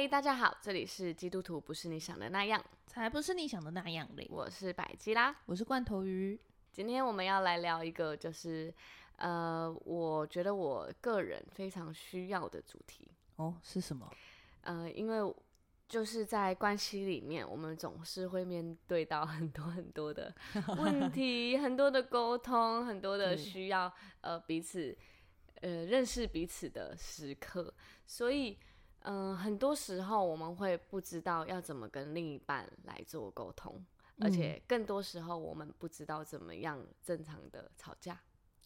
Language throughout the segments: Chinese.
嗨，大家好，这里是基督徒不是你想的那样，才不是你想的那样嘞。我是百基拉，我是罐头鱼。今天我们要来聊一个，就是呃，我觉得我个人非常需要的主题哦，是什么？呃，因为就是在关系里面，我们总是会面对到很多很多的 问题，很多的沟通，很多的需要呃彼此呃认识彼此的时刻，所以。嗯、呃，很多时候我们会不知道要怎么跟另一半来做沟通，嗯，而且更多时候我们不知道怎么样正常的吵架。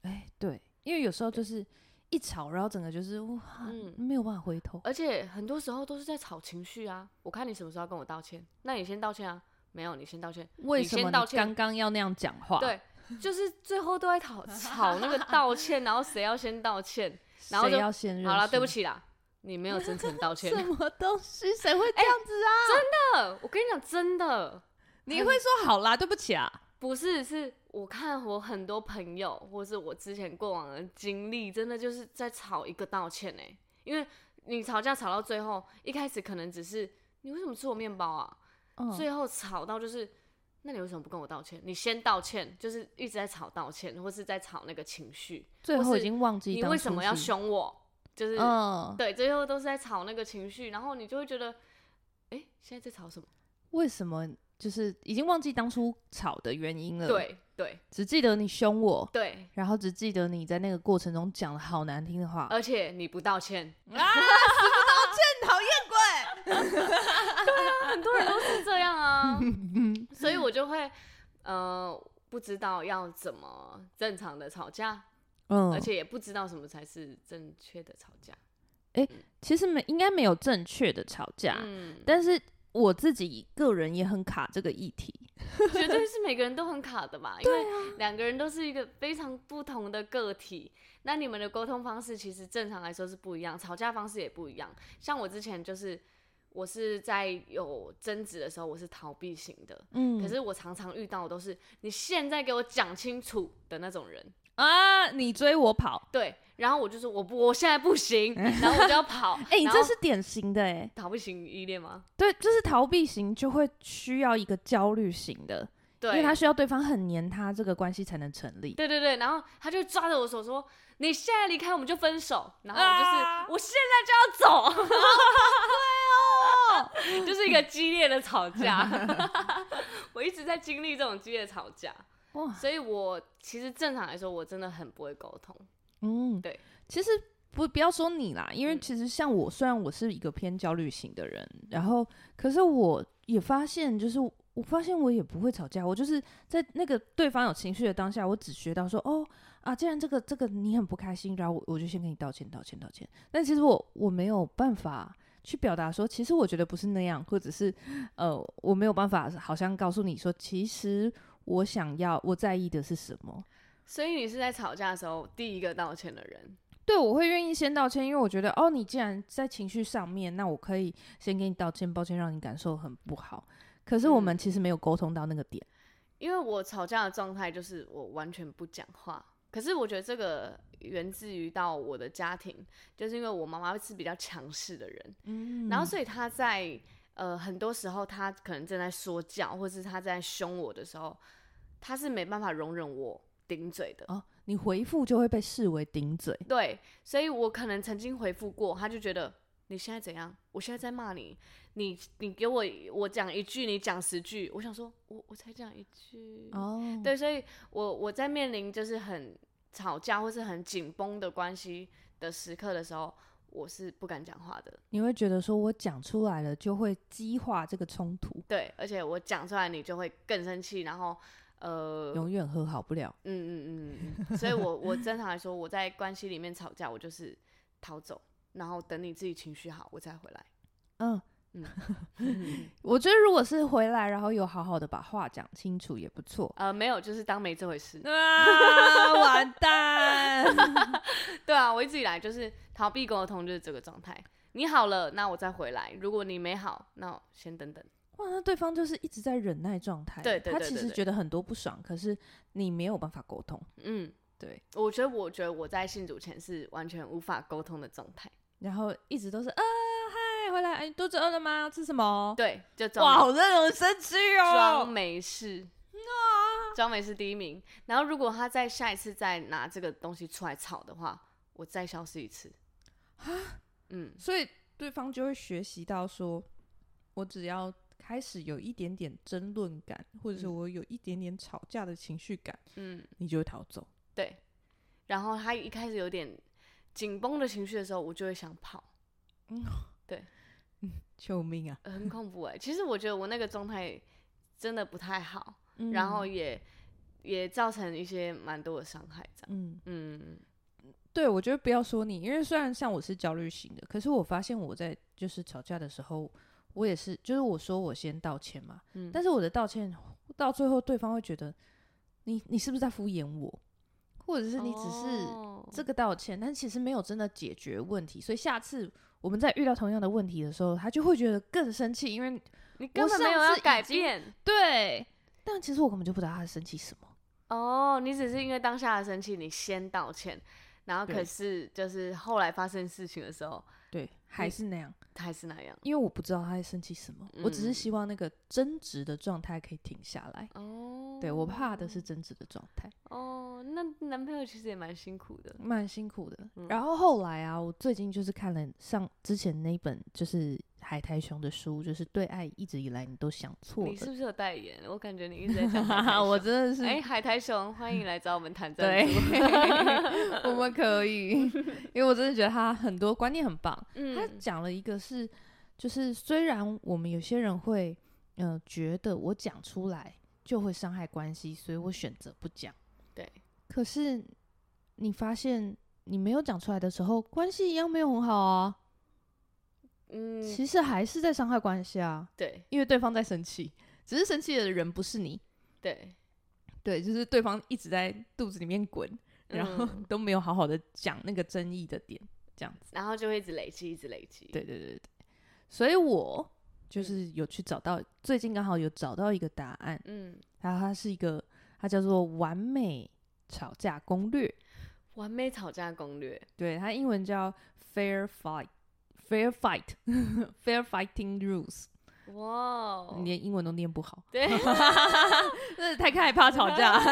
哎，对，因为有时候就是一吵，然后整个就是哇，嗯，没有办法回头。而且很多时候都是在吵情绪啊。我看你什么时候要跟我道歉？那你先道歉啊。没有，你先道歉。为什么道歉？刚刚要那样讲话？对，就是最后都在吵 吵那个道歉，然后谁要先道歉？然后就要先？好了，对不起啦。你没有真诚道歉，什么东西？谁会这样子啊？欸、真的，我跟你讲，真的，你会说好啦，对不起啊？不是，是我看我很多朋友，或是我之前过往的经历，真的就是在吵一个道歉呢、欸。因为你吵架吵到最后，一开始可能只是你为什么吃我面包啊？嗯、最后吵到就是，那你为什么不跟我道歉？你先道歉，就是一直在吵道歉，或是在吵那个情绪，最后已经忘记你为什么要凶我。就是、嗯，对，最后都是在吵那个情绪，然后你就会觉得，哎、欸，现在在吵什么？为什么？就是已经忘记当初吵的原因了。对对，只记得你凶我。对，然后只记得你在那个过程中讲了好难听的话，而且你不道歉啊！死不道歉，讨厌鬼！对啊，很多人都是这样啊，所以我就会呃，不知道要怎么正常的吵架。嗯，而且也不知道什么才是正确的吵架。哎、欸，其实没应该没有正确的吵架，嗯，但是我自己个人也很卡这个议题，绝对 是每个人都很卡的嘛？因为两个人都是一个非常不同的个体，那你们的沟通方式其实正常来说是不一样，吵架方式也不一样。像我之前就是，我是在有争执的时候，我是逃避型的，嗯，可是我常常遇到的都是你现在给我讲清楚的那种人。啊！你追我跑，对，然后我就说我不，我现在不行，然后我就要跑。哎、欸，你这是典型的哎，逃避型依恋吗？对，就是逃避型就会需要一个焦虑型的，对，因为他需要对方很黏他，这个关系才能成立。对对对，然后他就抓着我手说：“你现在离开我们就分手。”然后我就是、啊、我现在就要走。对哦，就是一个激烈的吵架。我一直在经历这种激烈的吵架。哇，所以我其实正常来说，我真的很不会沟通。嗯，对，其实不不要说你啦，因为其实像我，虽然我是一个偏焦虑型的人，嗯，然后可是我也发现，就是我发现我也不会吵架，我就是在那个对方有情绪的当下，我只学到说，哦啊，既然这个这个你很不开心，然后我我就先跟你道歉道歉道歉。但其实我我没有办法去表达说，其实我觉得不是那样，或者是呃，我没有办法好像告诉你说，其实。我想要，我在意的是什么？所以你是在吵架的时候第一个道歉的人？对，我会愿意先道歉，因为我觉得，哦，你既然在情绪上面，那我可以先给你道歉，抱歉让你感受很不好。可是我们其实没有沟通到那个点。嗯，因为我吵架的状态就是我完全不讲话。可是我觉得这个源自于到我的家庭，就是因为我妈妈是比较强势的人，嗯，然后所以她在。呃，很多时候他可能正在说教，或是他在凶我的时候，他是没办法容忍我顶嘴的。哦，你回复就会被视为顶嘴。对，所以我可能曾经回复过，他就觉得你现在怎样？我现在在骂你，你你给我我讲一句，你讲十句。我想说，我我才讲一句。哦，对，所以我我在面临就是很吵架或是很紧绷的关系的时刻的时候。我是不敢讲话的，你会觉得说我讲出来了就会激化这个冲突，对，而且我讲出来你就会更生气，然后呃，永远和好不了，嗯嗯嗯嗯，所以我我正常来说我在关系里面吵架，我就是逃走，然后等你自己情绪好，我再回来，嗯。嗯，我觉得如果是回来，然后有好好的把话讲清楚也不错。呃，没有，就是当没这回事。啊，完蛋！对啊，我一直以来就是逃避沟通，就是这个状态。你好了，那我再回来；如果你没好，那我先等等。哇，那对方就是一直在忍耐状态。对对对，对，对，他其实觉得很多不爽，可是你没有办法沟通。嗯，对，我觉得，我觉得我在信主前是完全无法沟通的状态，然后一直都是啊。回来，哎，肚子饿了吗？要吃什么？对，就哇，好让人生气哦。装没事，装没事第一名。然后如果他再下一次再拿这个东西出来吵的话，我再消失一次。嗯，所以对方就会学习到说，我只要开始有一点点争论感，或者是我有一点点吵架的情绪感，嗯，你就会逃走。对，然后他一开始有点紧绷的情绪的时候，我就会想跑。嗯，对，嗯，救命啊，很恐怖哎。其实我觉得我那个状态真的不太好，嗯、然后也也造成一些蛮多的伤害，这样。嗯嗯。对，我觉得不要说你，因为虽然像我是焦虑型的，可是我发现我在就是吵架的时候，我也是，就是我说我先道歉嘛，嗯，但是我的道歉到最后，对方会觉得你你是不是在敷衍我，或者是你只是这个道歉，哦，但其实没有真的解决问题，所以下次我们在遇到同样的问题的时候，他就会觉得更生气，因为你根本没有要改变，对，但其实我根本就不知道他在生气什么，哦，你只是因为当下的生气，你先道歉。然后可是就是后来发生事情的时候，对，还是那样，还是那样，因为我不知道他在生气什么，嗯，我只是希望那个争执的状态可以停下来。哦，对，我怕的是争执的状态。哦，那男朋友其实也蛮辛苦的，蛮辛苦的。嗯。然后后来啊，我最近就是看了上之前那本就是。海苔熊的书就是对爱一直以来你都想错了。你是不是有代言？我感觉你一直在讲。我真的是。哎、欸，海苔熊，欢迎来找我们谈赞助。对，我们可以，因为我真的觉得他很多观念很棒。嗯、他讲了一个是，就是虽然我们有些人会，嗯、呃，觉得我讲出来就会伤害关系，所以我选择不讲。对。可是你发现你没有讲出来的时候，关系一样没有很好啊。嗯，其实还是在伤害关系啊。对，因为对方在生气，只是生气的人不是你。对，对，就是对方一直在肚子里面滚，嗯，然后都没有好好的讲那个争议的点，这样子，然后就会一直累积，一直累积。对对对对，所以我就是有去找到，嗯，最近刚好有找到一个答案。嗯，然后它是一个，它叫做完美吵架攻略。完美吵架攻略，对，它英文叫 Fair Fight。Fair fight, fair fighting rules。哇，你连英文都念不好，对，真是太害怕吵架。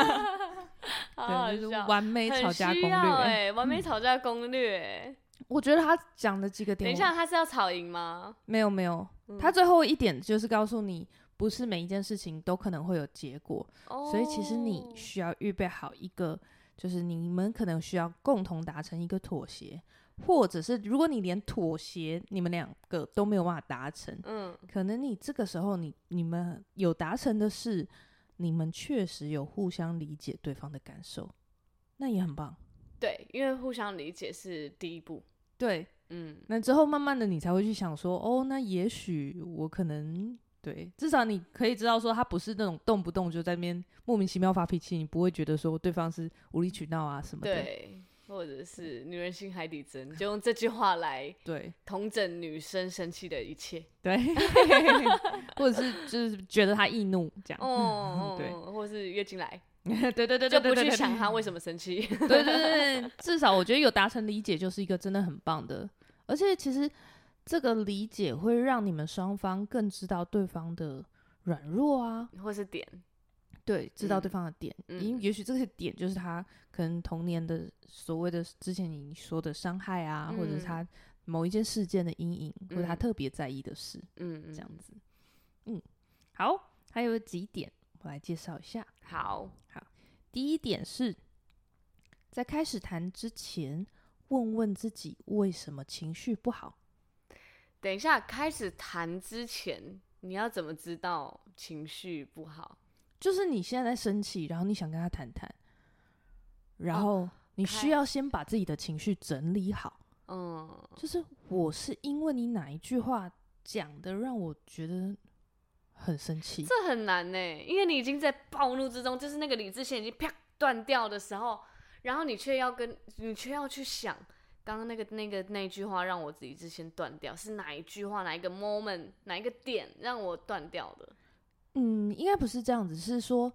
对，就是完美吵架攻略。哎、欸，完美吵架攻略、欸。我觉得他讲的几个点，等一下他是要吵赢吗？没有没有，他最后一点就是告诉你，不是每一件事情都可能会有结果，哦、所以其实你需要预备好一个，就是你们可能需要共同达成一个妥协。或者是，如果你连妥协，你们两个都没有办法达成，嗯，可能你这个时候你你们有达成的是，你们确实有互相理解对方的感受，那也很棒。对，因为互相理解是第一步。对，嗯，那之后慢慢的你才会去想说，哦，那也许我可能对，至少你可以知道说他不是那种动不动就在那边莫名其妙发脾气，你不会觉得说对方是无理取闹啊什么的。对。或者是女人心海底针，就用这句话来 对。同整女生生气的一切，对，或者是就是觉得她易怒这样，哦，对，或者是月经来，对对对对，就不去。想她为什么生气，对对对，至少我觉得有达成理解就是一个真的很棒的，而且其实这个理解会让你们双方更知道对方的软弱啊，或是点。对，知道对方的点，因、嗯、也许这些点就是他可能童年的所谓的之前你说的伤害啊，嗯、或者是他某一件事件的阴影，嗯、或者他特别在意的事，嗯，这样子，嗯，好，还有几点我来介绍一下。好，好，第一点是在开始谈之前，问问自己为什么情绪不好。等一下，开始谈之前，你要怎么知道情绪不好？就是你现在在生气，然后你想跟他谈谈，然后你需要先把自己的情绪整理好。嗯，就是我是因为你哪一句话讲的让我觉得很生气，这很难呢，因为你已经在暴怒之中，就是那个理智线已经啪断掉的时候，然后你却要跟你却要去想刚刚那个那个那句话让我理智线断掉是哪一句话，哪一个 moment，哪一个点让我断掉的。嗯，应该不是这样子，是说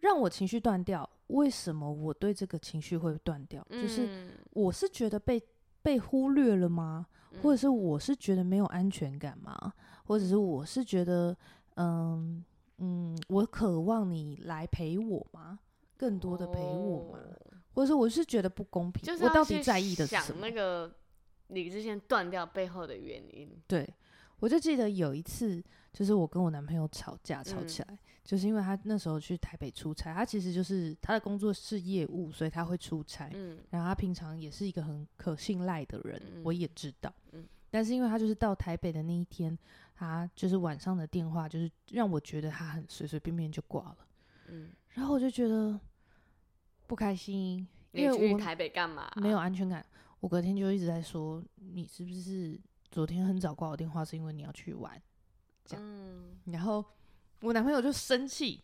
让我情绪断掉。为什么我对这个情绪会断掉？嗯，就是我是觉得被被忽略了吗？或者是我是觉得没有安全感吗？或者是我是觉得，嗯嗯，我渴望你来陪我吗？更多的陪我吗？哦、或者是我是觉得不公平？就是我到底在意的是什么？想那个理智线断掉背后的原因。对，我就记得有一次，就是我跟我男朋友吵架吵起来。嗯就是因为他那时候去台北出差，他其实就是他的工作是业务，所以他会出差。嗯，然后他平常也是一个很可信赖的人，嗯、我也知道。嗯，但是因为他就是到台北的那一天，他就是晚上的电话，就是让我觉得他很随随便便就挂了。嗯，然后我就觉得不开心，因为我去台北干嘛？没有安全感。我隔天就一直在说，你是不是昨天很早挂我电话，是因为你要去玩？这样，嗯、然后。我男朋友就生气，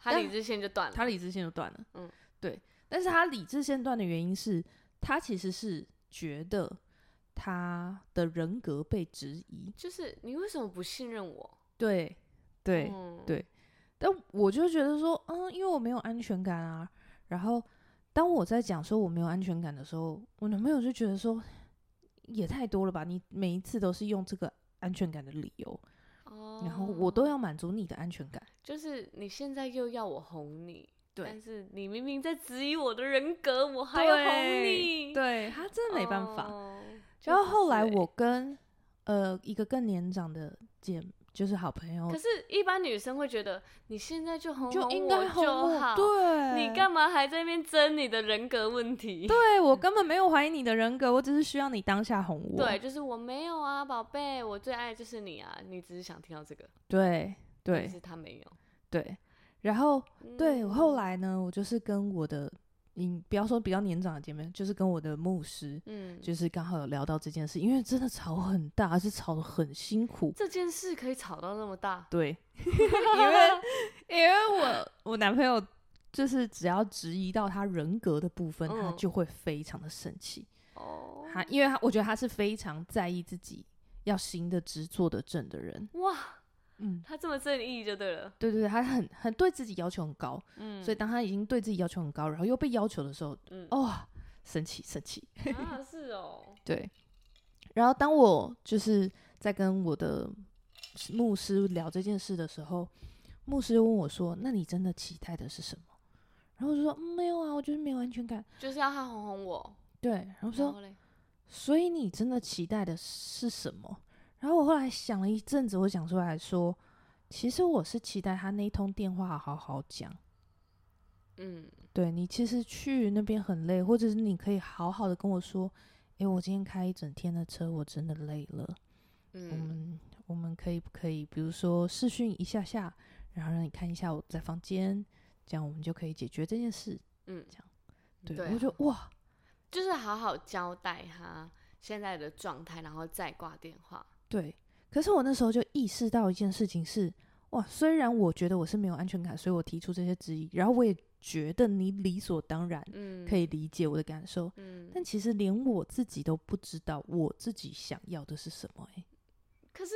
他理智线就断了，他理智线就断了。嗯，对，但是他理智线断的原因是他其实是觉得他的人格被质疑，就是你为什么不信任我？对，对，嗯、对。但我就觉得说，嗯，因为我没有安全感啊。然后当我在讲说我没有安全感的时候，我男朋友就觉得说，也太多了吧？你每一次都是用这个安全感的理由。然后我都要满足你的安全感，就是你现在又要我哄你，对，但是你明明在质疑我的人格，我还要哄你，对，他真的没办法。哦，然后后来我跟呃一个更年长的姐。就是好朋友，可是，一般女生会觉得你现在就哄哄我就应该哄我好，对，你干嘛还在那边争你的人格问题？对，我根本没有怀疑你的人格，我只是需要你当下哄我。对，就是我没有啊，宝贝，我最爱就是你啊，你只是想听到这个。对对，但是他没有。对，然后、嗯、对，后来呢，我就是跟我的。你不要说比较年长的姐妹，就是跟我的牧师，嗯，就是刚好有聊到这件事，因为真的吵很大，而且吵得很辛苦。这件事可以吵到那么大？对，因为因为我我男朋友就是只要质疑到他人格的部分，嗯、他就会非常的生气。哦，他因为他我觉得他是非常在意自己要行得直坐得正的人。哇。嗯，他这么正义就对了。对对对，他很很对自己要求很高。嗯，所以当他已经对自己要求很高，然后又被要求的时候，嗯，哦，生气生气。啊，是哦。对。然后当我就是在跟我的牧师聊这件事的时候，牧师又问我说：“那你真的期待的是什么？”然后我就说：“嗯，没有啊，我就是没有安全感，就是要他哄哄我。”对，然后说：“所以你真的期待的是什么？”然后我后来想了一阵子，我想出来说，其实我是期待他那一通电话好好讲。嗯，对，你其实去那边很累，或者是你可以好好的跟我说，诶，我今天开一整天的车，我真的累了。嗯，我们我们可以不可以，比如说视讯一下下，然后让你看一下我在房间，这样我们就可以解决这件事。嗯，这样，对，对啊，我就哇，就是好好交代他现在的状态，然后再挂电话。对，可是我那时候就意识到一件事情是，哇，虽然我觉得我是没有安全感，所以我提出这些质疑，然后我也觉得你理所当然，可以理解我的感受，嗯，但其实连我自己都不知道我自己想要的是什么，欸，可是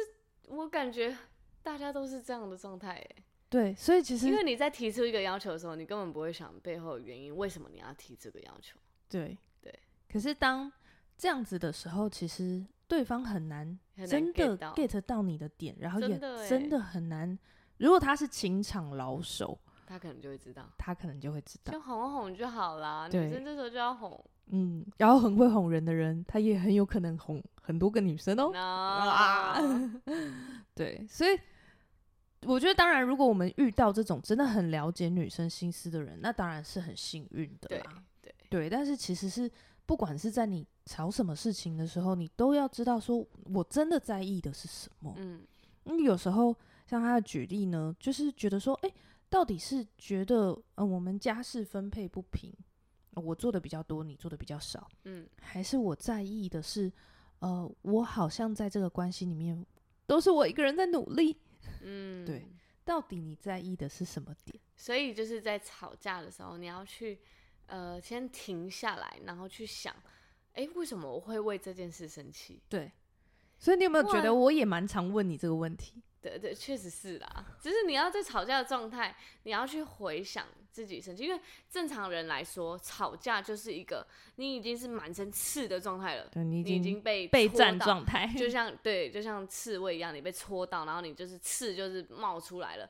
我感觉大家都是这样的状态，哎，对，所以其实因为你在提出一个要求的时候，你根本不会想背后的原因，为什么你要提这个要求？对对，可是当这样子的时候，其实。对方很难真的 get 到你的点，然后也真的很难。如果他是情场老手，他可能就会知道，他可能就会知道，就哄哄就好啦。女生这时候就要哄，嗯，然后很会哄人的人，他也很有可能哄很多个女生哦。对，所以我觉得，当然，如果我们遇到这种真的很了解女生心思的人，那当然是很幸运的啦。对对，但是其实是。不管是在你吵什么事情的时候，你都要知道说，我真的在意的是什么。嗯，你有时候像他的举例呢，就是觉得说，诶，到底是觉得，呃，我们家事分配不平，我做的比较多，你做的比较少，嗯，还是我在意的是，呃，我好像在这个关系里面都是我一个人在努力，嗯，对，到底你在意的是什么点？所以就是在吵架的时候，你要去。呃，先停下来，然后去想，哎，为什么我会为这件事生气？对，所以你有没有觉得我也蛮常问你这个问题？对对，确实是啦。只是你要在吵架的状态，你要去回想自己生气，因为正常人来说，吵架就是一个你已经是满身刺的状态了，对，你已经，你已经被备战状态，就 像对，就像刺猬一样，你被戳到，然后你就是刺就是冒出来了，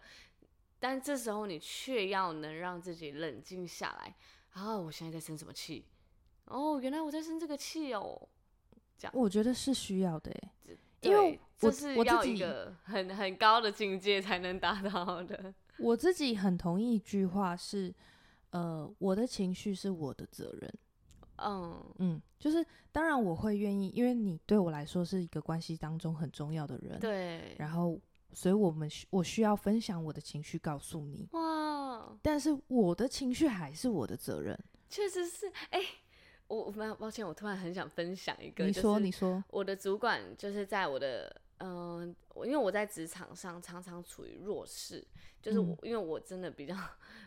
但这时候你却要能让自己冷静下来，啊，我现在在生什么气？哦，原来我在生这个气哦，这样我觉得是需要的，哎，因为这是要一个很很高的境界才能达到的。我自己很同意一句话是，呃，我的情绪是我的责任。嗯嗯，就是当然我会愿意，因为你对我来说是一个关系当中很重要的人。对。然后，所以我们我需要分享我的情绪告诉你。哇。但是我的情绪还是我的责任。确实是，哎、欸。我我抱歉，我突然很想分享一个。你说，你说。我的主管就是在我的，嗯、呃，因为我在职场上常常处于弱势，就是我、嗯、因为我真的比较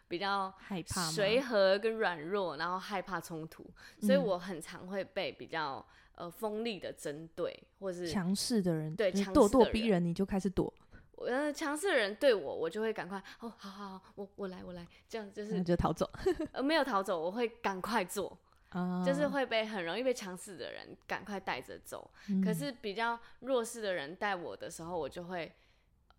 比较害怕随和跟软弱，然后害怕冲突，所以我很常会被比较呃锋利的针对，或是强势的人对强咄咄逼人，你就开始躲。呃，强势的人对我，我就会赶快哦，好好好，我我来我来，这样就是你就逃走。呃，没有逃走，我会赶快做。就是会被很容易被强势的人赶快带着走，嗯，可是比较弱势的人带我的时候，我就会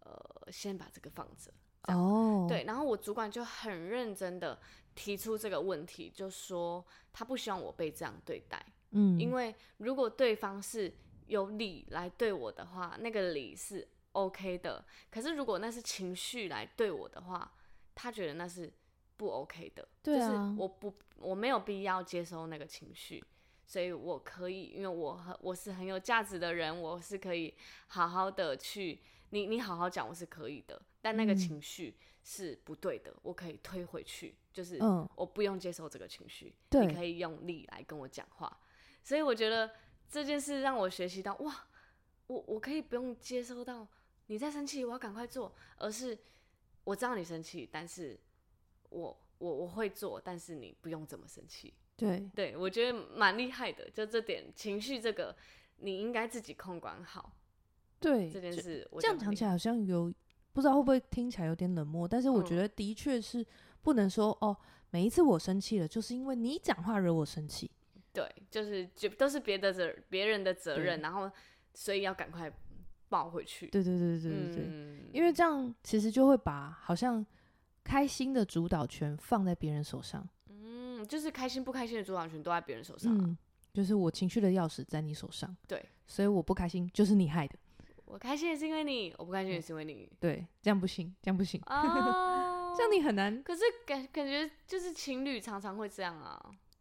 呃先把这个放着。哦，对，然后我主管就很认真的提出这个问题，就说他不希望我被这样对待。嗯，因为如果对方是有理来对我的话，那个理是 OK 的，可是如果那是情绪来对我的话，他觉得那是。不 OK 的，对啊，就是我不我没有必要接收那个情绪，所以我可以，因为我很我是很有价值的人，我是可以好好的去你你好好讲，我是可以的，但那个情绪是不对的，嗯，我可以推回去，就是我不用接受这个情绪，嗯，你可以用力来跟我讲话，所以我觉得这件事让我学习到，哇，我我可以不用接收到你在生气，我要赶快做，而是我知道你生气，但是。我我我会做，但是你不用这么生气。对对，我觉得蛮厉害的，就这点情绪这个，你应该自己控管好。对这件事，这样讲起来好像有不知道会不会听起来有点冷漠，但是我觉得的确是不能说、嗯、哦，每一次我生气了，就是因为你讲话惹我生气。对，就是就都是别的责别人的责任，然后所以要赶快抱回去。对对对对对对、嗯，因为这样其实就会把好像。开心的主导权放在别人手上，嗯，就是开心不开心的主导权都在别人手上，嗯，就是我情绪的钥匙在你手上，对，所以我不开心就是你害的，我开心也是因为你，我不开心也是因为你，对，这样不行，这样不行，哦、这样你很难，可是感感觉就是情侣常常会这样啊，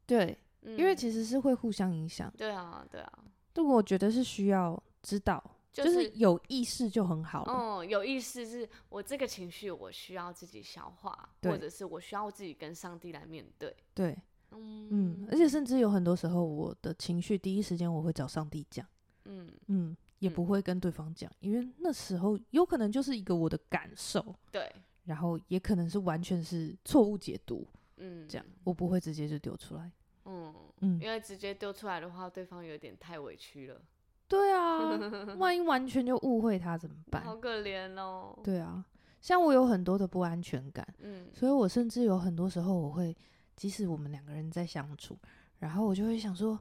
对、嗯，因为其实是会互相影响，对啊，对啊，但我觉得是需要知道。就是、就是有意识就很好了。嗯，有意识是我这个情绪，我需要自己消化，或者是我需要自己跟上帝来面对。对，嗯嗯，而且甚至有很多时候，我的情绪第一时间我会找上帝讲。嗯嗯，也不会跟对方讲、嗯，因为那时候有可能就是一个我的感受。对，然后也可能是完全是错误解读。嗯，这样我不会直接就丢出来。嗯嗯，因为直接丢出来的话，对方有点太委屈了。对啊，万 一完全就误会他怎么办？好可怜哦。对啊，像我有很多的不安全感，嗯，所以我甚至有很多时候我会，即使我们两个人在相处，然后我就会想说，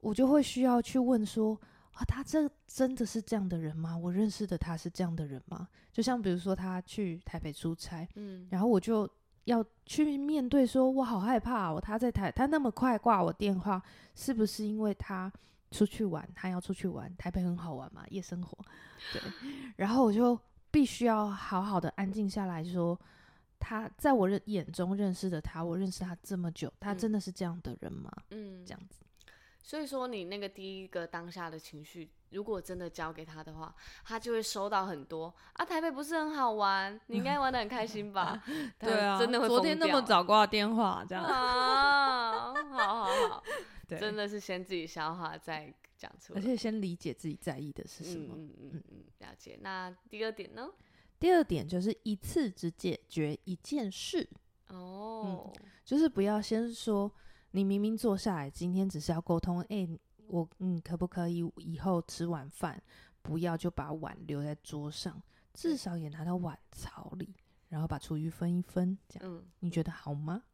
我就会需要去问说，啊，他这真的是这样的人吗？我认识的他是这样的人吗？就像比如说他去台北出差，嗯，然后我就要去面对说，我好害怕哦，他在台，他那么快挂我电话，是不是因为他？出去玩，他要出去玩，台北很好玩嘛，夜生活。对，然后我就必须要好好的安静下来说，他在我认眼中认识的他，我认识他这么久，他真的是这样的人吗？嗯，这样子。所以说，你那个第一个当下的情绪，如果真的交给他的话，他就会收到很多啊。台北不是很好玩，你应该玩的很开心吧？对啊，真的会。昨天那么早挂电话，这样啊，好好好。真的是先自己消化再讲出来，而且先理解自己在意的是什么。嗯嗯嗯，了解。那第二点呢？第二点就是一次只解决一件事。哦、嗯，就是不要先说你明明坐下来，今天只是要沟通。哎、欸，我嗯，可不可以以后吃晚饭不要就把碗留在桌上，至少也拿到碗槽里。然后把厨余分一分，这样，嗯，你觉得好吗？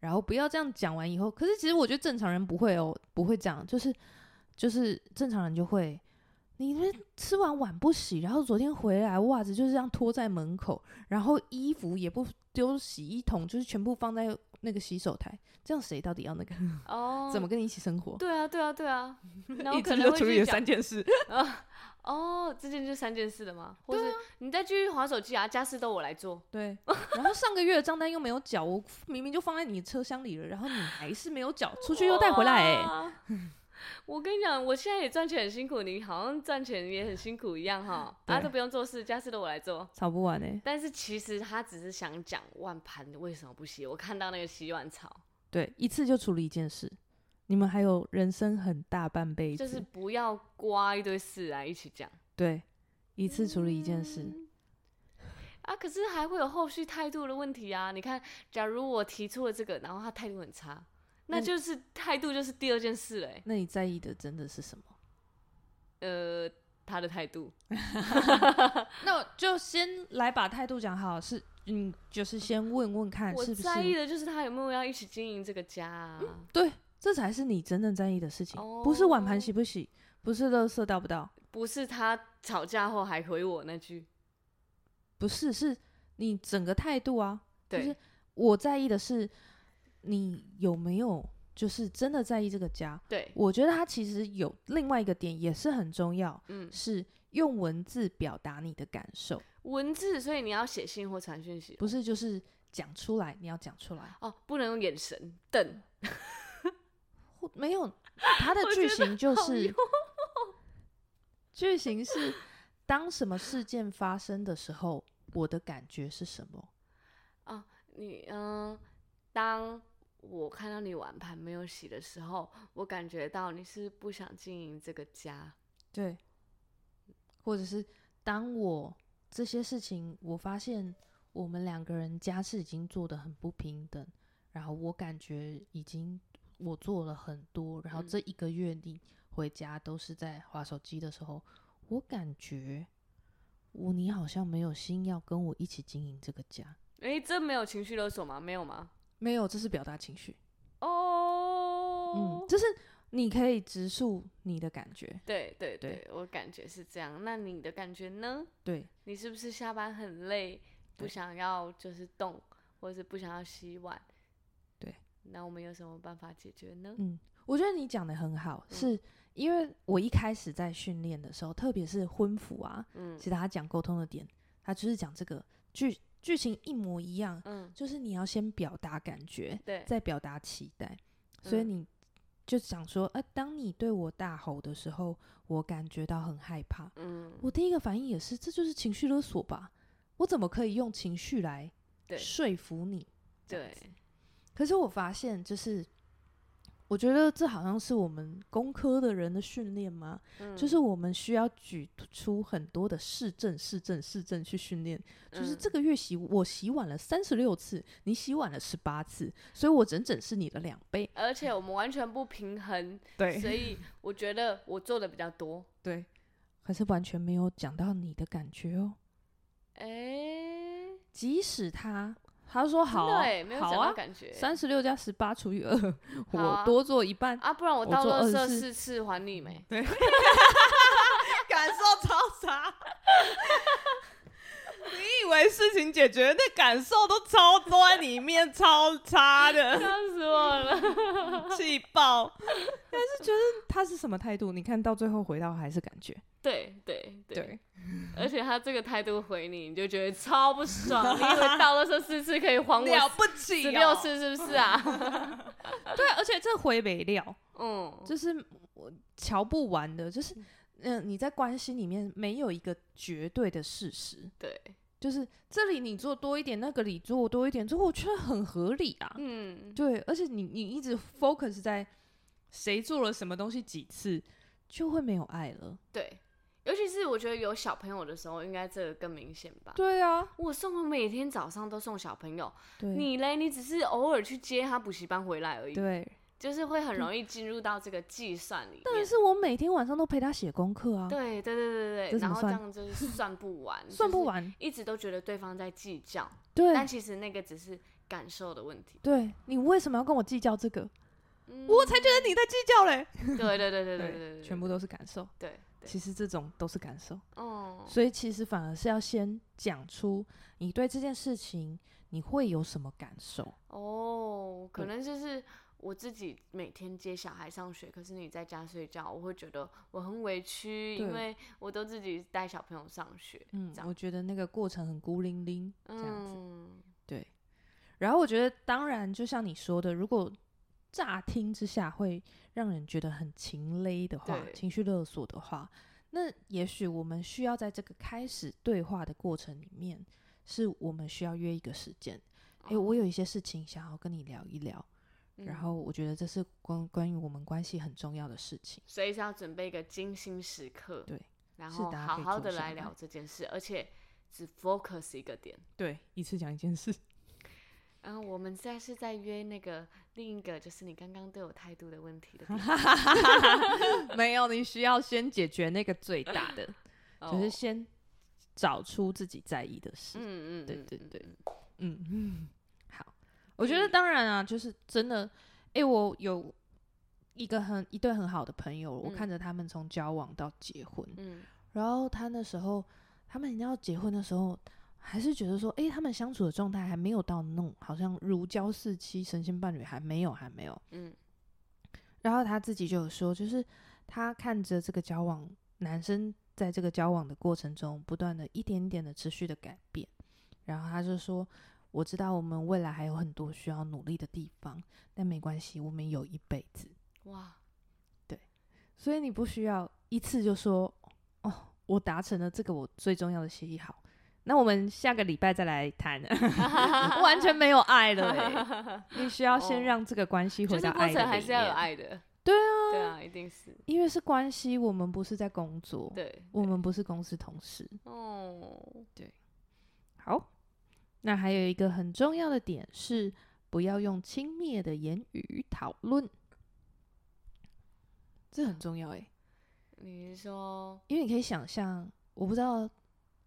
然后不要这样讲完以后，可是其实我觉得正常人不会哦，不会这样，就是就是正常人就会，你们吃完碗不洗，然后昨天回来袜子就是这样拖在门口，然后衣服也不丢洗衣桶，就是全部放在那个洗手台，这样谁到底要那个？哦，怎么跟你一起生活？对啊，对啊，对啊，然后一次就处理了三件事 啊。哦，这件就三件事了吗？或者你再继续划手机啊？家事都我来做。对，然后上个月的账单又没有缴，我明明就放在你的车厢里了，然后你还是没有缴，出去又带回来哎、欸。我跟你讲，我现在也赚钱很辛苦，你好像赚钱也很辛苦一样哈。大家，都不用做事，家事都我来做，吵不完哎、欸。但是其实他只是想讲碗盘为什么不洗，我看到那个洗碗槽，对，一次就处理一件事。你们还有人生很大半辈子，就是不要刮一堆事来一起讲。对，一次处理一件事。嗯、啊，可是还会有后续态度的问题啊！你看，假如我提出了这个，然后他态度很差，那就是态度就是第二件事嘞。那你在意的真的是什么？呃，他的态度。那我就先来把态度讲好，是嗯，就是先问问看是不是。我在意的就是他有没有要一起经营这个家啊？嗯、对。这才是你真正在意的事情，oh, 不是碗盘洗不洗，不是垃圾倒不倒，不是他吵架后还回我那句，不是，是你整个态度啊。对，就是我在意的是你有没有，就是真的在意这个家。对，我觉得他其实有另外一个点也是很重要，嗯，是用文字表达你的感受。文字，所以你要写信或传讯息，不是就是讲出来，你要讲出来哦，不能用眼神瞪。没有，他的剧情就是 剧情是当什么事件发生的时候，我的感觉是什么？啊，你嗯、呃，当我看到你碗盘没有洗的时候，我感觉到你是不想经营这个家，对，或者是当我这些事情，我发现我们两个人家事已经做得很不平等，然后我感觉已经。我做了很多，然后这一个月你回家都是在划手机的时候，嗯、我感觉我你好像没有心要跟我一起经营这个家。诶，这没有情绪勒索吗？没有吗？没有，这是表达情绪。哦，嗯，这是你可以直述你的感觉。对对对，对，我感觉是这样。那你的感觉呢？对，你是不是下班很累，不想要就是动，或者是不想要洗碗？那我们有什么办法解决呢？嗯，我觉得你讲的很好，嗯、是因为我一开始在训练的时候，特别是婚服啊，嗯，其实他讲沟通的点，他就是讲这个剧剧情一模一样，嗯，就是你要先表达感觉，对，再表达期待，所以你就想说，哎、当你对我大吼的时候，我感觉到很害怕，嗯，我第一个反应也是，这就是情绪勒索吧？我怎么可以用情绪来说服你？对。可是我发现，就是我觉得这好像是我们工科的人的训练吗？嗯，就是我们需要举出很多的市政、市政、市政去训练。就是这个月洗我洗碗了三十六次，你洗碗了十八次，所以我整整是你的两倍。而且我们完全不平衡，对，所以我觉得我做的比较多，对，可是完全没有讲到你的感觉哦。哎、欸，即使他。他说好、啊，好啊，三十六加十八除以二，我多做一半啊，不然我倒垃圾四次还你没？对，感受超差。你以为事情解决，那感受都超多在里面，超差的，笑死我了，气爆。但是觉得他是什么态度？你看到最后回到还是感觉。对对对，对，而且他这个态度回你，你就觉得超不爽。你以为到了这四次可以还我了不起十六次，是不是啊？对，而且这回没料，嗯，就是我瞧不完的，就是嗯、呃，你在关系里面没有一个绝对的事实，对，就是这里你做多一点，那个你做多一点，这我觉得很合理啊，嗯，对，而且你你一直 focus 在谁做了什么东西几次，就会没有爱了，对。尤其是我觉得有小朋友的时候，应该这个更明显吧？对啊，我送我每天早上都送小朋友，对，你嘞？你只是偶尔去接他补习班回来而已。对，就是会很容易进入到这个计算里面。但是我每天晚上都陪他写功课啊。对对对对对，然后这样就是 算不完，算不完，一直都觉得对方在计较。对，但其实那个只是感受的问题。对，你为什么要跟我计较这个？嗯、我才觉得你在计较嘞。对对对对对对，全部都是感受。对，其实这种都是感受。哦。所以其实反而是要先讲出你对这件事情你会有什么感受。哦，可能就是。我自己每天接小孩上学，可是你在家睡觉，我会觉得我很委屈，因为我都自己带小朋友上学。嗯，我觉得那个过程很孤零零，这样子。嗯，对。然后我觉得，当然，就像你说的，如果乍听之下会让人觉得很情勒的话，情绪勒索的话，那也许我们需要在这个开始对话的过程里面，是我们需要约一个时间。诶，我有一些事情想要跟你聊一聊。然后我觉得这是关关于我们关系很重要的事情，所以是要准备一个精心时刻，对，然后好好的来聊这件事，而且只 focus 一个点，对，一次讲一件事。然后我们现在是在约那个另一个，就是你刚刚对我态度的问题的，没有，你需要先解决那个最大的，就是先找出自己在意的事，嗯。嗯，对对对，嗯嗯。我觉得当然啊，就是真的，哎、欸，我有一个很一对很好的朋友，嗯、我看着他们从交往到结婚，嗯，然后他那时候他们要结婚的时候，还是觉得说，哎、欸，他们相处的状态还没有到那种好像如胶似漆、神仙伴侣，还没有，还没有，嗯，然后他自己就有说，就是他看着这个交往男生在这个交往的过程中，不断的一点点的持续的改变，然后他就说。我知道我们未来还有很多需要努力的地方，但没关系，我们有一辈子。哇，对，所以你不需要一次就说哦，我达成了这个我最重要的协议，好，那我们下个礼拜再来谈，完全没有爱了欸。你需要先让这个关系回到爱的里面。就是过程还是要有爱的。对啊，对啊，一定是，因为是关系，我们不是在工作，对，对我们不是公司同事。哦，对，好。那还有一个很重要的点是，不要用轻蔑的言语讨论，这很重要诶。你是说，因为你可以想象，我不知道，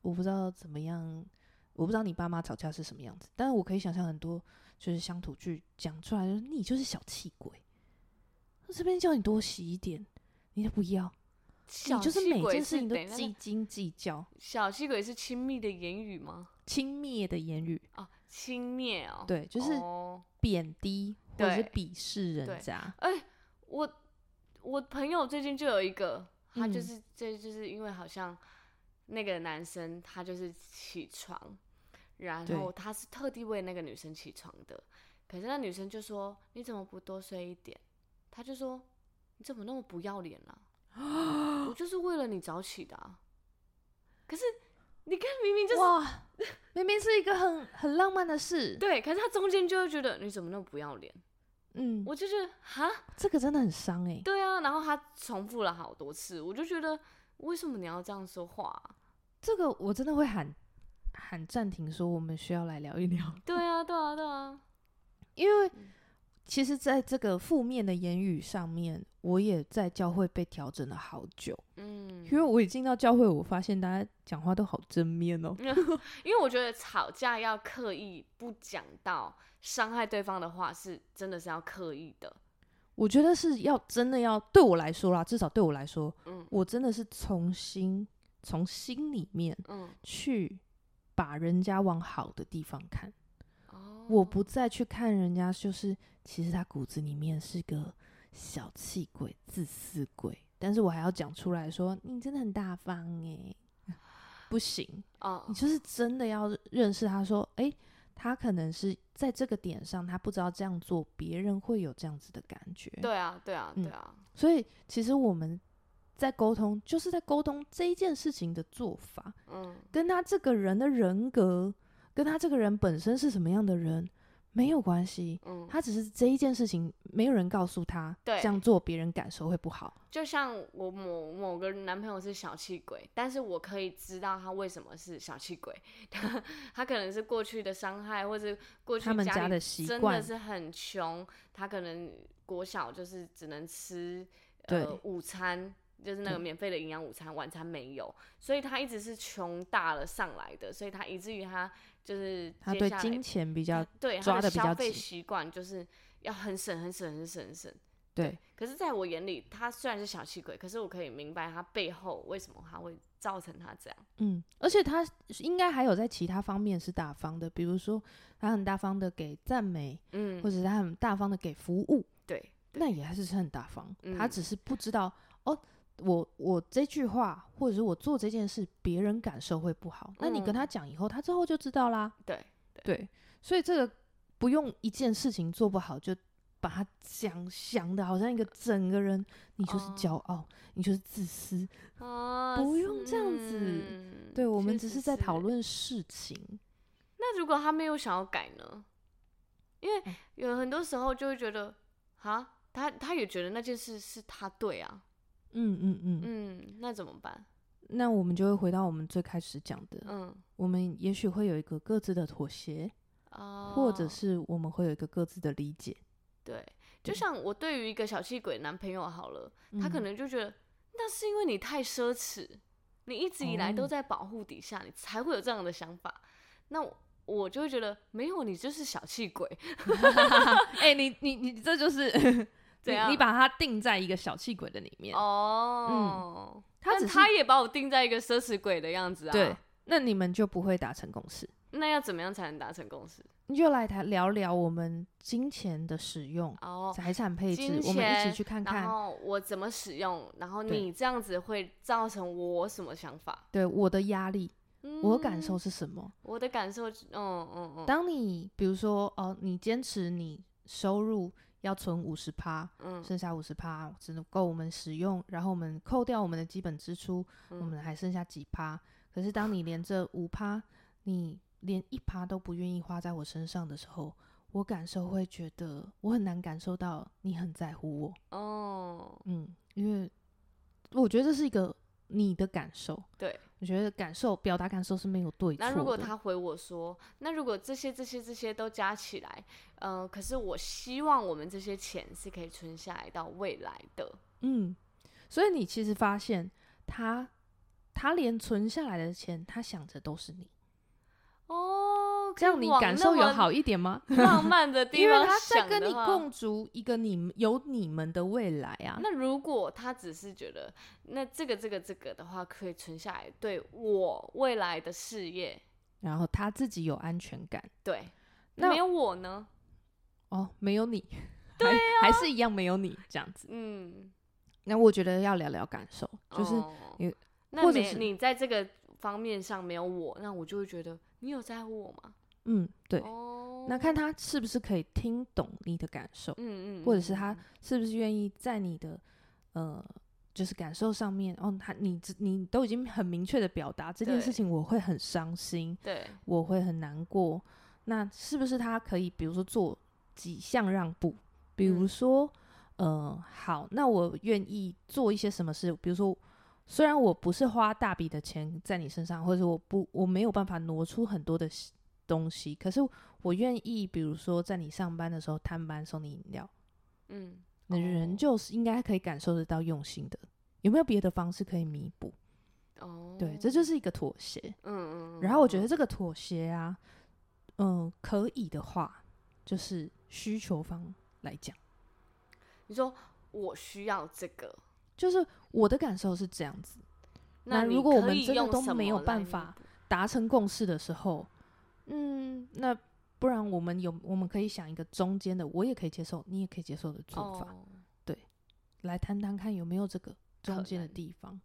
我不知道怎么样，我不知道你爸妈吵架是什么样子，但是我可以想象很多，就是乡土剧讲出来，就是你就是小气鬼，我这边叫你多洗一点，你都不要，你就是每件事情都斤斤计较。小气鬼是亲密的言语吗？轻蔑的言语哦，轻蔑哦，对，就是贬低或者是鄙视人家。哎、欸，我我朋友最近就有一个，他就是这、嗯、就是因为好像那个男生他就是起床，然后他是特地为那个女生起床的，可是那女生就说，你怎么不多睡一点？他就说，你怎么那么不要脸啊？我就是为了你早起的啊，可是。你看，明明就是哇，明明是一个很很浪漫的事，对。可是他中间就会觉得你怎么那么不要脸？嗯，我就觉得哈，这个真的很伤哎。对啊，然后他重复了好多次，我就觉得为什么你要这样说话啊？这个我真的会喊喊暂停，说我们需要来聊一聊。对啊，对啊，对啊，因为。其实，在这个负面的言语上面，我也在教会被调整了好久。嗯，因为我一进到教会，我发现大家讲话都好正面哦。因为我觉得吵架要刻意不讲到伤害对方的话，是真的是要刻意的。我觉得是要真的要对我来说啦，至少对我来说，嗯，我真的是从心从心里面，嗯，去把人家往好的地方看。哦，我不再去看人家就是。其实他骨子里面是个小气鬼、自私鬼，但是我还要讲出来说，你真的很大方诶，不行哦，你就是真的要认识他，说，诶，他可能是在这个点上，他不知道这样做，别人会有这样子的感觉。对啊，对啊，对啊。嗯，所以其实我们在沟通，就是在沟通这一件事情的做法，嗯，跟他这个人的人格，跟他这个人本身是什么样的人。没有关系，嗯，他只是这一件事情没有人告诉他，对，这样做别人感受会不好。就像我某某个男朋友是小气鬼，但是我可以知道他为什么是小气鬼，他 他可能是过去的伤害，或者过去他们家的习惯真的是很穷，他可能国小就是只能吃呃午餐，就是那个免费的营养午餐，晚餐没有，所以他一直是穷大了上来的，所以他以至于他就是他对金钱比较对抓的比较紧，消费习惯就是要很省很省很省很省。对，可是在我眼里，他虽然是小气鬼，可是我可以明白他背后为什么他会造成他这样。嗯，而且他应该还有在其他方面是大方的，比如说他很大方的给赞美，嗯，或者是他很大方的给服务，对，那也还是很大方。嗯，他只是不知道哦，我我这句话或者是我做这件事，别人感受会不好。那你跟他讲以后，他之后就知道啦。对对，对，所以这个不用一件事情做不好就。把他讲想的好像一个整个人，你就是骄傲，哦、你就是自私，哦、不用这样子。嗯、对，我们只是在讨论事情。那如果他没有想要改呢？因为有很多时候就会觉得，啊，他他也觉得那件事是他对啊。嗯嗯嗯嗯，那怎么办？那我们就会回到我们最开始讲的，嗯，我们也许会有一个各自的妥协，哦，或者是我们会有一个各自的理解。对，就像我对于一个小气鬼男朋友好了，嗯、他可能就觉得那是因为你太奢侈，你一直以来都在保护底下，哦、你才会有这样的想法。那我，我就会觉得没有，你就是小气鬼。哎、欸，你你你这就是怎样？你把它定在一个小气鬼的里面哦。嗯，他只他也把我定在一个奢侈鬼的样子啊。对，那你们就不会达成共识。那要怎么样才能达成共识？你就来谈聊聊我们金钱的使用哦，财产配置，我们一起去看看。然后我怎么使用，然后你这样子会造成我什么想法？对，我的压力，嗯、我的感受是什么？我的感受，嗯嗯嗯。当你比如说哦，你坚持你收入要存五十趴，嗯，剩下五十趴只能够我们使用，然后我们扣掉我们的基本支出，嗯、我们还剩下几趴。可是当你连这五趴，你连一趴都不愿意花在我身上的时候，我感受会觉得我很难感受到你很在乎我。哦，嗯，因为我觉得这是一个你的感受，对，我觉得感受表达感受是没有对错的。那如果他回我说，那如果这些这些这些都加起来，嗯、呃，可是我希望我们这些钱是可以存下来到未来的，嗯，所以你其实发现他他连存下来的钱，他想着都是你。哦，这样你感受有好一点吗？浪漫的地方，因为他在跟你共筑一个你们有你们的未来啊。那如果他只是觉得那这个这个这个的话可以存下来，对我未来的事业，然后他自己有安全感，对，那没有我呢？哦，没有你，对啊，还是一样没有你这样子。嗯，那我觉得要聊聊感受，就是你，或者是你在这个方面上没有我，那我就会觉得。你有在乎我吗？嗯，对。Oh. 那看他是不是可以听懂你的感受，嗯嗯，或者是他是不是愿意在你的呃，就是感受上面，哦，他你你都已经很明确的表达这件事情，我会很伤心，对，我会很难过。那是不是他可以，比如说做几项让步？比如说，嗯、呃，好，那我愿意做一些什么事？比如说。虽然我不是花大笔的钱在你身上，或者我不我没有办法挪出很多的东西，可是我愿意，比如说在你上班的时候探班送你饮料，嗯，那人就是应该可以感受得到用心的。有没有别的方式可以弥补？哦，对，这就是一个妥协。嗯嗯。然后我觉得这个妥协啊，嗯，可以的话，就是需求方来讲，你说我需要这个。就是我的感受是这样子。那如果我们真的都没有办法达成共识的时候，嗯，那不然我们有我们可以想一个中间的，我也可以接受，你也可以接受的做法。哦、对，来谈谈看有没有这个中间的地方。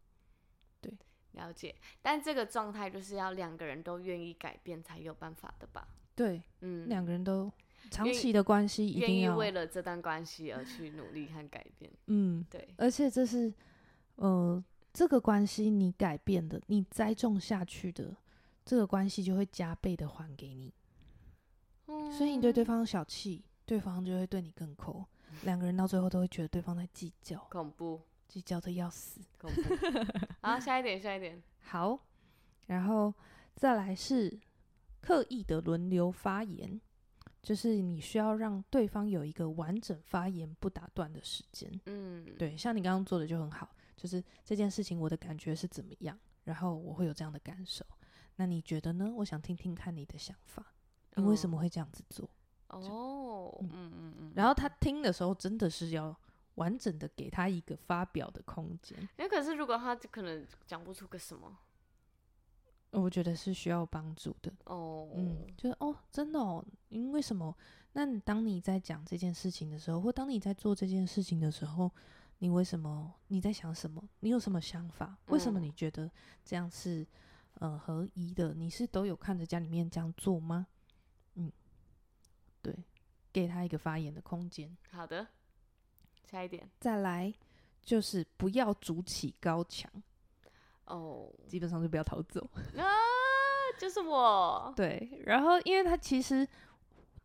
对，了解。但这个状态就是要两个人都愿意改变才有办法的吧？对，嗯，两个人都。长期的关系一定要为了这段关系而去努力和改变。嗯，对，而且这是，呃，这个关系你改变的，你栽种下去的，这个关系就会加倍的还给你。嗯，所以你对对方小气，对方就会对你更抠。两个人到最后都会觉得对方在计较，恐怖，计较的要死，恐怖。好，下一点，下一点。好，然后再来是刻意的轮流发言。就是你需要让对方有一个完整发言不打断的时间。嗯，对，像你刚刚做的就很好，就是这件事情我的感觉是怎么样，然后我会有这样的感受。那你觉得呢？我想听听看你的想法，你为什么会这样子做？哦，嗯嗯嗯。然后他听的时候，真的是要完整的给他一个发表的空间。那可是如果他可能讲不出个什么，我觉得是需要帮助的。哦，嗯，就是哦，真的哦，因为什么？那你当你在讲这件事情的时候，或当你在做这件事情的时候，你为什么？你在想什么？你有什么想法？为什么你觉得这样是？呃，合一的，你是都有看着家里面这样做吗？嗯，对，给他一个发言的空间。好的，下一点，再来就是不要筑起高墙。哦，基本上就不要逃走。啊，就是我。对，然后因为他其实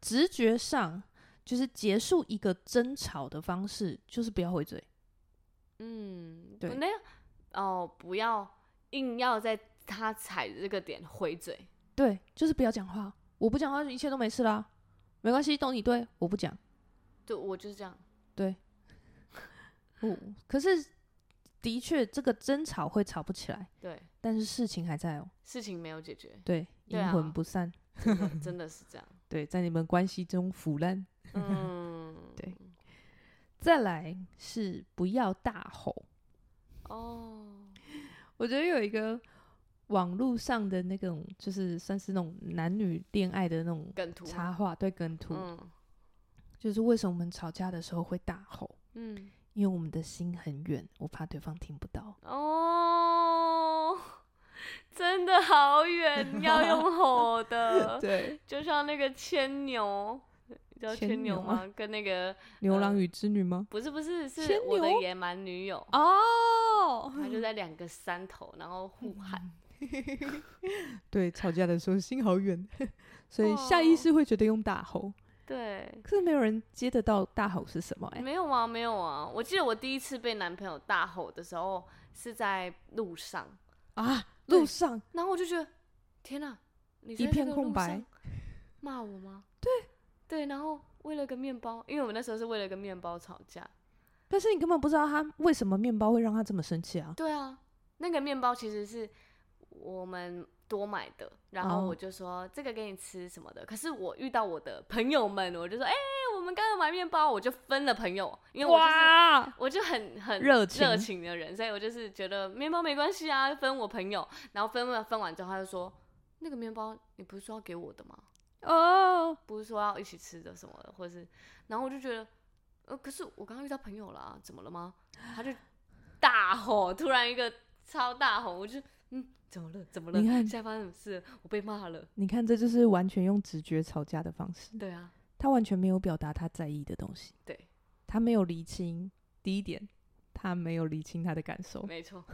直觉上就是结束一个争吵的方式，就是不要回嘴。嗯，对，那样哦，不要硬要在。他踩这个点回嘴，对，就是不要讲话。我不讲话，一切都没事啦，没关系，都你对，我不讲。对，我就是这样。对，哦，可是的确，这个争吵会吵不起来。对，但是事情还在哦，事情没有解决。对，阴魂不散，真的，真的是这样。对，在你们关系中腐烂。嗯，对。再来是不要大吼。哦，我觉得有一个。网络上的那种，就是算是那种男女恋爱的那种梗图插画，对梗图，嗯，就是为什么我们吵架的时候会大吼？嗯，因为我们的心很远，我怕对方听不到。哦，真的好远，要用吼的，对，就像那个牵牛，叫牵牛吗？牛跟那个牛郎与织女吗？呃？不是，不是，是我的野蛮女友哦，他就在两个山头，然后互喊。嗯 对，吵架的时候心好远，所以下意识会觉得用大吼。Oh, 对，可是没有人接得到大吼是什么？欸？没有啊，没有啊。我记得我第一次被男朋友大吼的时候是在路上啊，路上，然后我就觉得天哪，你一片空白，骂我吗？对，对，然后为了个面包，因为我们那时候是为了个面包吵架，但是你根本不知道他为什么面包会让他这么生气啊？对啊，那个面包其实是。我们多买的，然后我就说、oh. 这个给你吃什么的。可是我遇到我的朋友们，我就说，哎、欸，我们刚刚买面包，我就分了朋友，因为我就是哇我就很很热情热情的人，所以我就是觉得面包没关系啊，分我朋友。然后分了分完之后，他就说，那个面包你不是说要给我的吗？哦，oh. 不是说要一起吃的什么的，或者是，然后我就觉得，呃，可是我刚刚遇到朋友了啊，怎么了吗？他就大吼，突然一个超大吼，我就嗯。怎么了？怎么了？你看，现在发生什么事？我被骂了。你看，这就是完全用直觉吵架的方式。对啊，他完全没有表达他在意的东西。对，他没有理清第一点，他没有理清他的感受。没错，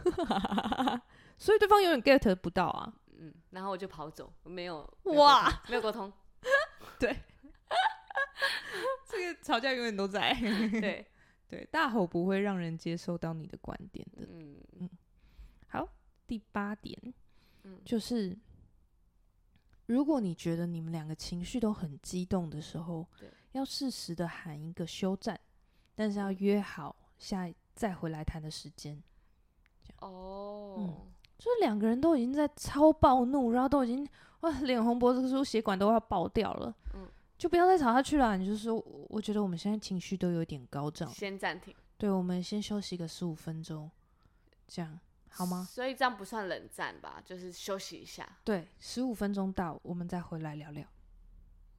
所以对方永远 get 不到啊。嗯，然后我就跑走，没有哇，没有沟通。对，这个吵架永远都在。对对，大吼不会让人接受到你的观点的。嗯嗯，好。第八点，嗯，就是如果你觉得你们两个情绪都很激动的时候，对，要适时的喊一个休战，但是要约好下再回来谈的时间。哦，嗯，就是两个人都已经在超暴怒，然后都已经哇脸红脖子粗，血管都要爆掉了，嗯，就不要再吵下去了。你就说，我觉得我们现在情绪都有点高涨，先暂停。对，我们先休息个十五分钟，这样。好吗？所以这样不算冷战吧？就是休息一下。对，十五分钟到，我们再回来聊聊。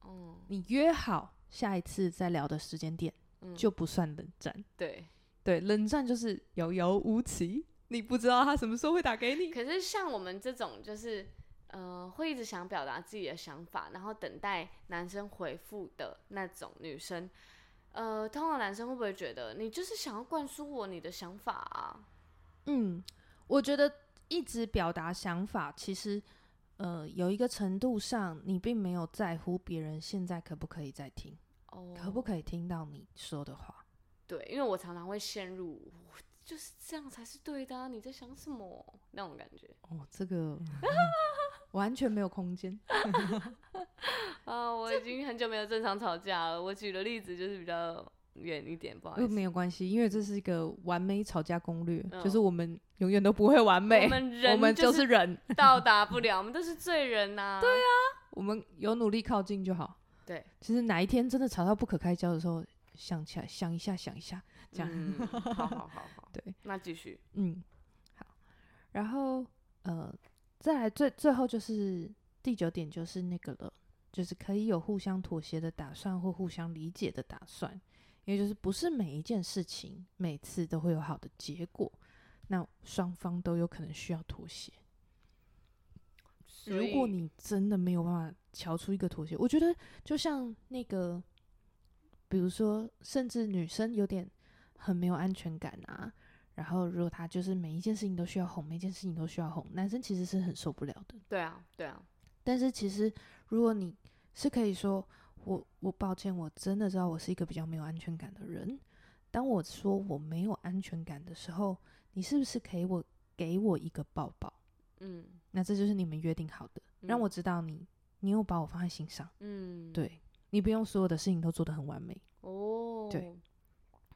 嗯，你约好下一次再聊的时间点，嗯，就不算冷战。对，对，冷战就是遥遥无期，你不知道他什么时候会打给你。可是像我们这种，就是呃，会一直想表达自己的想法，然后等待男生回复的那种女生，呃，通常男生会不会觉得你就是想要灌输我你的想法啊？嗯。我觉得一直表达想法，其实，呃，有一个程度上，你并没有在乎别人现在可不可以再听，oh, 可不可以听到你说的话。对，因为我常常会陷入，就是这样才是对的啊，你在想什么那种感觉。哦，这个 完全没有空间。啊，我已经很久没有正常吵架了。我举的例子就是比较远一点，不好意思。没有关系，因为这是一个完美吵架攻略，嗯、就是我们永远都不会完美。我们人，我们就是人，到达不了，我们都是罪人呐、啊。对啊，我们有努力靠近就好。对，其实哪一天真的吵到不可开交的时候，想起来，想一下，想一下，这样。嗯、好好好好，对，那继续。嗯，好。然后呃，再来最最后就是第九点，就是那个了。就是可以有互相妥协的打算，或互相理解的打算，也就是不是每一件事情每次都会有好的结果，那双方都有可能需要妥协。如果你真的没有办法瞧出一个妥协，我觉得就像那个，比如说，甚至女生有点很没有安全感啊，然后如果她就是每一件事情都需要哄，每一件事情都需要哄，男生其实是很受不了的。对啊，对啊。但是其实，如果你是可以说，我我抱歉，我真的知道我是一个比较没有安全感的人。当我说我没有安全感的时候，你是不是可以我给我一个抱抱？嗯，那这就是你们约定好的，让我知道你你有把我放在心上。嗯，对，你不用所有的事情都做得很完美。哦，对，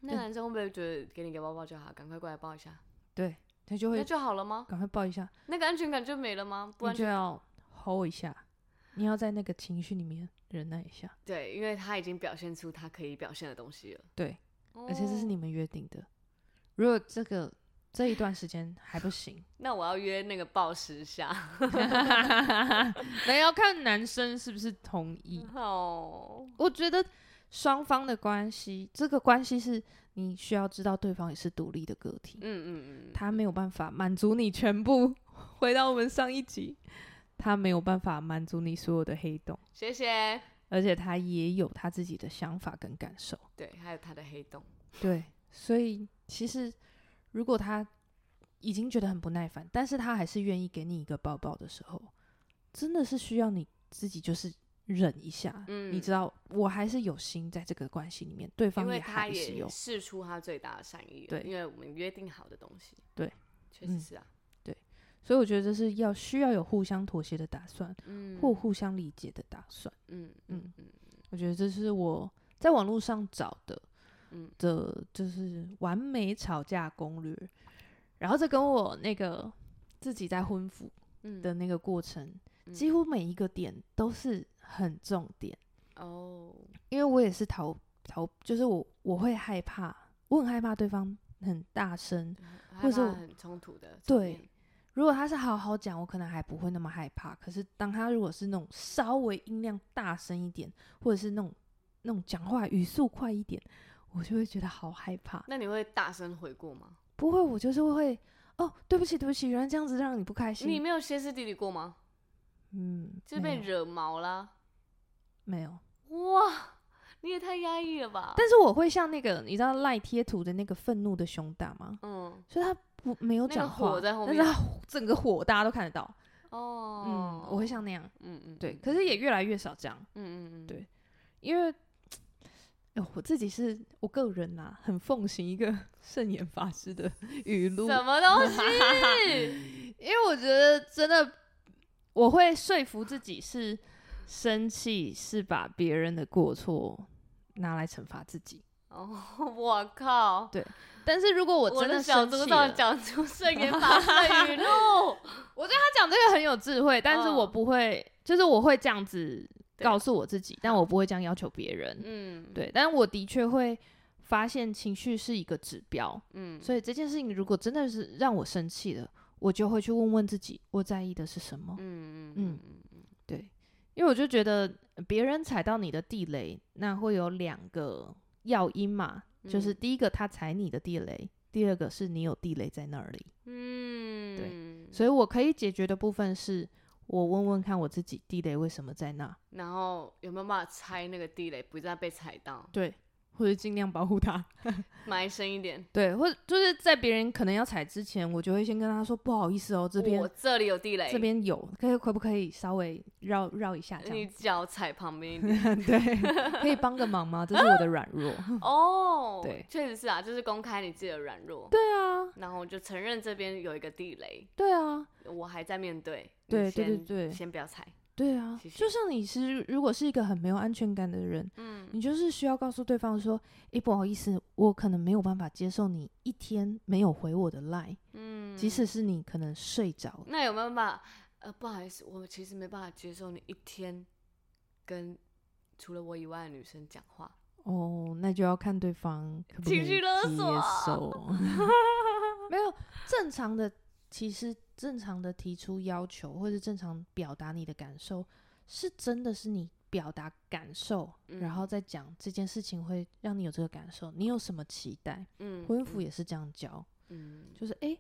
那男生会不会觉得给你个抱抱就好？赶快过来抱一下。对，他就会，那就好了吗？赶快抱一下，那个安全感就没了吗？不然就要 hold 一下。你要在那个情绪里面忍耐一下，对，因为他已经表现出他可以表现的东西了，对，而且这是你们约定的。如果这个这一段时间还不行，那我要约那个暴食下，那要看男生是不是同意。哦，我觉得双方的关系，这个关系是你需要知道对方也是独立的个体，嗯嗯嗯，他没有办法满足你全部。回到我们上一集。他没有办法满足你所有的黑洞，谢谢。而且他也有他自己的想法跟感受，对，还有他的黑洞，对。所以其实，如果他已经觉得很不耐烦，但是他还是愿意给你一个抱抱的时候，真的是需要你自己就是忍一下。嗯，你知道，我还是有心在这个关系里面，对方也还是有试出他最大的善意。对，因为我们约定好的东西。对，确实是啊。嗯所以我觉得这是要需要有互相妥协的打算，嗯，或互相理解的打算，嗯嗯嗯，我觉得这是我在网络上找的，嗯。的，就是完美吵架攻略。然后这跟我那个自己在婚服的那个过程，嗯，几乎每一个点都是很重点哦，因为我也是逃逃，就是我我会害怕，我很害怕对方很大声，或者很冲突的，对。如果他是好好讲，我可能还不会那么害怕。可是当他如果是那种稍微音量大声一点，或者是那种那种讲话语速快一点，我就会觉得好害怕。那你会大声回过吗？不会，我就是会哦，对不起，对不起，原来这样子让你不开心。你没有歇斯底里过吗？嗯，就被惹毛了。没有。哇，你也太压抑了吧！但是我会像那个，你知道赖贴图的那个愤怒的熊大吗？嗯，所以他。不没有讲话，但是他整个火大家都看得到。哦，嗯，我会像那样，嗯嗯，对，可是也越来越少这样。嗯嗯嗯，对，因为，哎，我自己是我个人呐，很奉行一个 圣严法师的语录。什么东西？因为我觉得真的，我会说服自己是生气是把别人的过错拿来惩罚自己。哦，我靠！对。但是如果我真的生气了，讲出圣言法 师的语录，我觉得他讲这个很有智慧，但是我不会，哦、就是我会这样子告诉我自己，但我不会这样要求别人。嗯，对，但我的确会发现情绪是一个指标。嗯，所以这件事情如果真的是让我生气了，我就会去问问自己，我在意的是什么？嗯嗯嗯嗯，对，因为我就觉得别人踩到你的地雷，那会有两个要因嘛。就是第一个，他踩你的地雷；第二个是你有地雷在那里。嗯，对，所以我可以解决的部分是，我问问看我自己地雷为什么在那，然后有没有办法拆那个地雷，不再被踩到。对。或者尽量保护他，埋深一点。对，或者就是在别人可能要踩之前，我就会先跟他说不好意思哦，这边我这里有地雷，这边有，可以可不可以稍微绕绕一下这样？你脚踩旁边一点，对，可以帮个忙吗？这是我的软弱。哦，对，确实是啊，就是公开你自己的软弱。对啊，然后就承认这边有一个地雷。对啊，我还在面对。对对对对，先不要踩。对啊，谢谢就像你是如果是一个很没有安全感的人，嗯，你就是需要告诉对方说，诶，不好意思，我可能没有办法接受你一天没有回我的 line，嗯，即使是你可能睡着，那有没有办法？呃，不好意思，我其实没办法接受你一天跟除了我以外的女生讲话。哦，那就要看对方可不可以接情绪勒索受。没有正常的，其实正常的提出要求，或是正常表达你的感受，是真的是你表达感受，嗯、然后再讲这件事情会让你有这个感受。你有什么期待？嗯，婚服也是这样教，嗯，就是诶，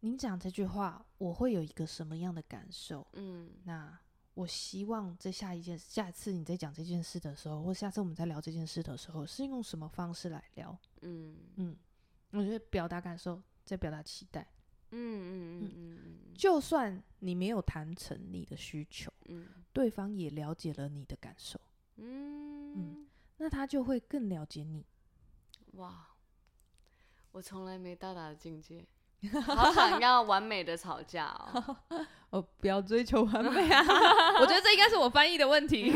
你讲这句话，我会有一个什么样的感受？嗯，那我希望在下一件、下次你在讲这件事的时候，或下次我们在聊这件事的时候，是用什么方式来聊？嗯嗯，我觉得表达感受，再表达期待。嗯嗯嗯嗯嗯，就算你没有谈成你的需求，嗯，对方也了解了你的感受，嗯嗯，那他就会更了解你。哇，我从来没到达的境界，好想要完美的吵架哦。哦，不要追求完美啊！我觉得这应该是我翻译的问题。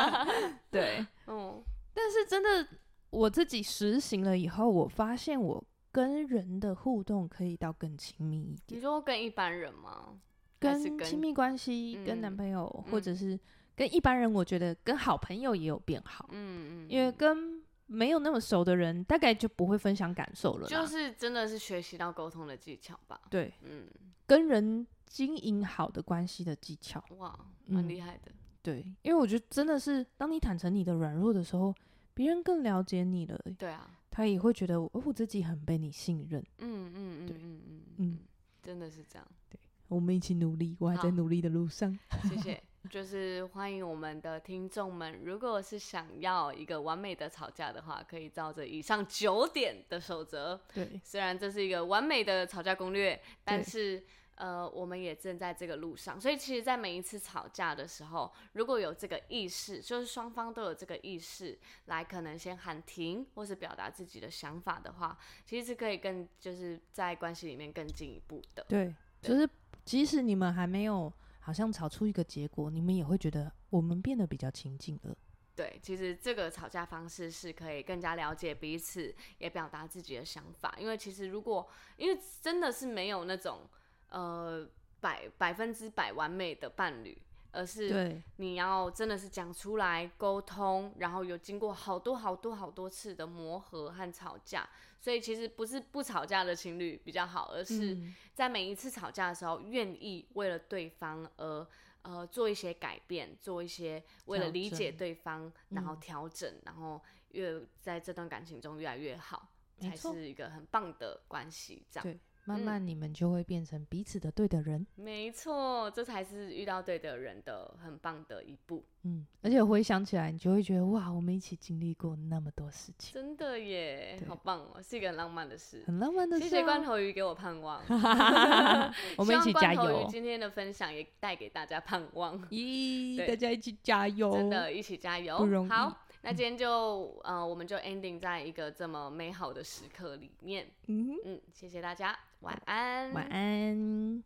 对，嗯，但是真的我自己实行了以后，我发现我。跟人的互动可以到更亲密一点。你说跟一般人吗？跟亲密关系、嗯，跟男朋友，嗯、或者是跟一般人，我觉得跟好朋友也有变好。嗯嗯。因为跟没有那么熟的人，大概就不会分享感受了。就是真的是学习到沟通的技巧吧。对，嗯，跟人经营好的关系的技巧。哇，蛮厉害的、嗯。对，因为我觉得真的是，当你坦诚你的软弱的时候，别人更了解你了。对啊。他也会觉得哦，我自己很被你信任。嗯嗯嗯，对，嗯嗯嗯，真的是这样。对，我们一起努力，我还在努力的路上。谢谢。就是欢迎我们的听众们，如果是想要一个完美的吵架的话，可以照着以上九点的守则。对，虽然这是一个完美的吵架攻略，但是。呃，我们也正在这个路上，所以其实，在每一次吵架的时候，如果有这个意识，就是双方都有这个意识，来可能先喊停，或是表达自己的想法的话，其实是可以更就是在关系里面更进一步的。对，就是即使你们还没有好像吵出一个结果，你们也会觉得我们变得比较亲近了。对，其实这个吵架方式是可以更加了解彼此，也表达自己的想法。因为其实如果，因为真的是没有那种。呃，百百分之百完美的伴侣，而是你要真的是讲出来沟通，然后有经过好多好多好多次的磨合和吵架，所以其实不是不吵架的情侣比较好，而是在每一次吵架的时候，愿意为了对方而呃做一些改变，做一些为了理解对方，然后调整，然后越在这段感情中越来越好，才是一个很棒的关系，这样。慢慢你们就会变成彼此的对的人。嗯、没错，这才是遇到对的人的很棒的一步。嗯，而且回想起来，你就会觉得哇，我们一起经历过那么多事情，真的耶，好棒哦，是一个很浪漫的事，很浪漫的事、啊。谢谢罐头鱼给我盼望，我们一起加油。今天的分享也带给大家盼望，咦，大家一起加油，真的，一起加油，不容易。好。那今天就呃，我们就 ending 在一个这么美好的时刻里面。嗯嗯，谢谢大家，晚安，晚安。